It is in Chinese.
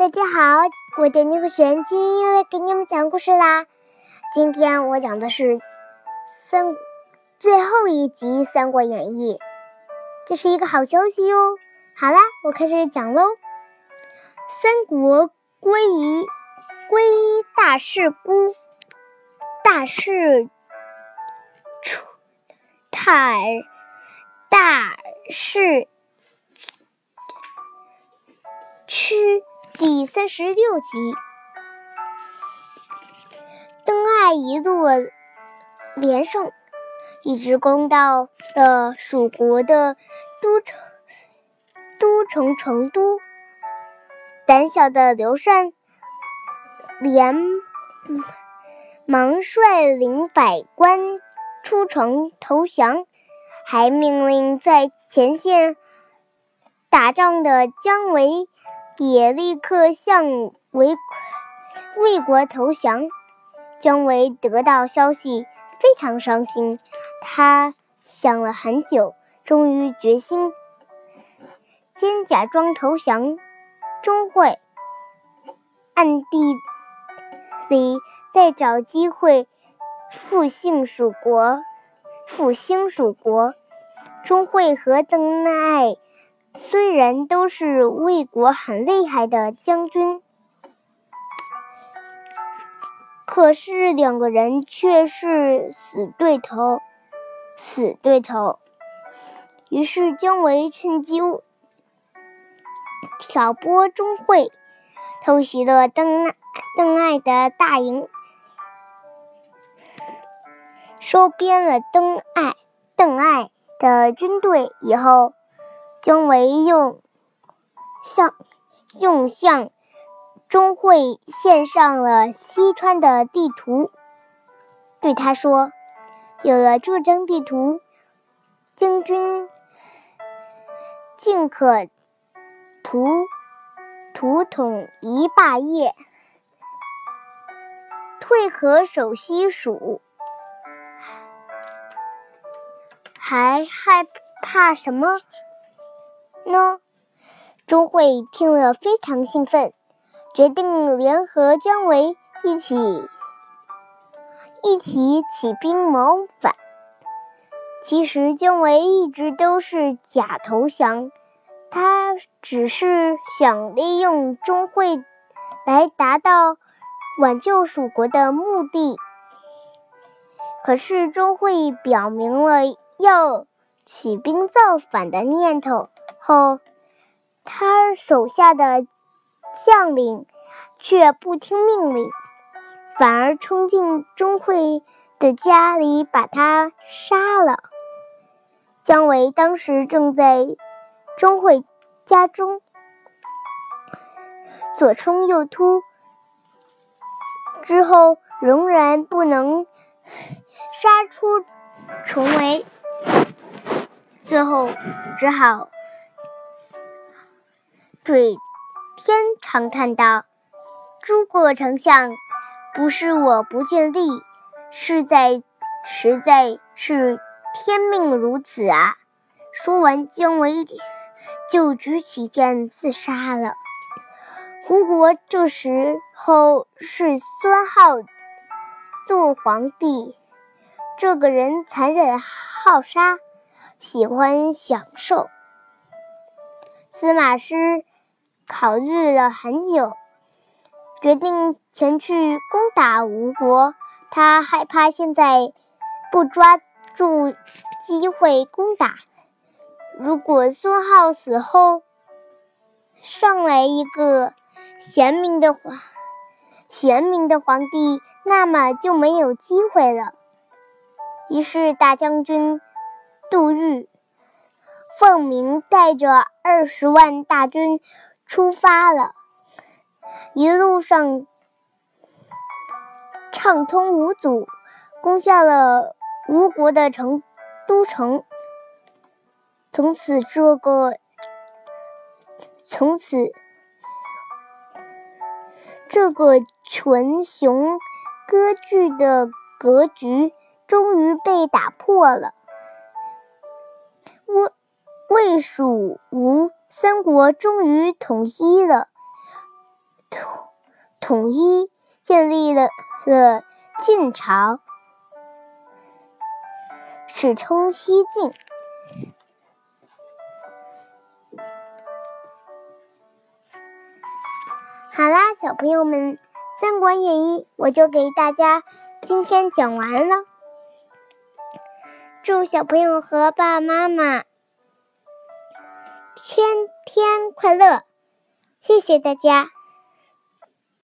大家好，我的牛神今天又来给你们讲故事啦。今天我讲的是三最后一集《三国演义》，这是一个好消息哟。好啦，我开始讲喽。三国归一归一大事孤，大事出太大事区。第三十六集，邓艾一路连胜，一直攻到了蜀国的都城都城成都。胆小的刘禅连忙率领百官出城投降，还命令在前线打仗的姜维。也立刻向魏魏国投降。姜维得到消息，非常伤心。他想了很久，终于决心先假装投降钟会，暗地里再找机会复兴蜀国。复兴蜀国，钟会和邓艾。虽然都是魏国很厉害的将军，可是两个人却是死对头，死对头。于是姜维趁机挑拨钟会，偷袭了邓邓艾的大营，收编了邓艾邓艾的军队以后。姜维用向用向钟会献上了西川的地图，对他说：“有了这张地图，将军尽可图图统一霸业，退可守西蜀，还害怕什么？”呢？钟会听了非常兴奋，决定联合姜维一起一起起兵谋反。其实姜维一直都是假投降，他只是想利用钟会来达到挽救蜀国的目的。可是钟会表明了要起兵造反的念头。后，他手下的将领却不听命令，反而冲进钟会的家里把他杀了。姜维当时正在钟会家中，左冲右突，之后仍然不能杀出重围，最后只好。对天长叹道：“诸葛丞相，不是我不尽力，是在实在是天命如此啊！”说完，姜维就举起剑自杀了。胡国这时候是孙皓做皇帝，这个人残忍好杀，喜欢享受。司马师。考虑了很久，决定前去攻打吴国。他害怕现在不抓住机会攻打，如果孙皓死后上来一个贤明的皇贤明的皇帝，那么就没有机会了。于是大将军杜预奉命带着二十万大军。出发了，一路上畅通无阻，攻下了吴国的成都城。从此，这个从此这个群雄割据的格局终于被打破了。魏魏蜀吴。三国终于统一了，统统一，建立了了晋朝，史称西晋。好啦，小朋友们，《三国演义》我就给大家今天讲完了。祝小朋友和爸爸妈妈天天快乐！谢谢大家。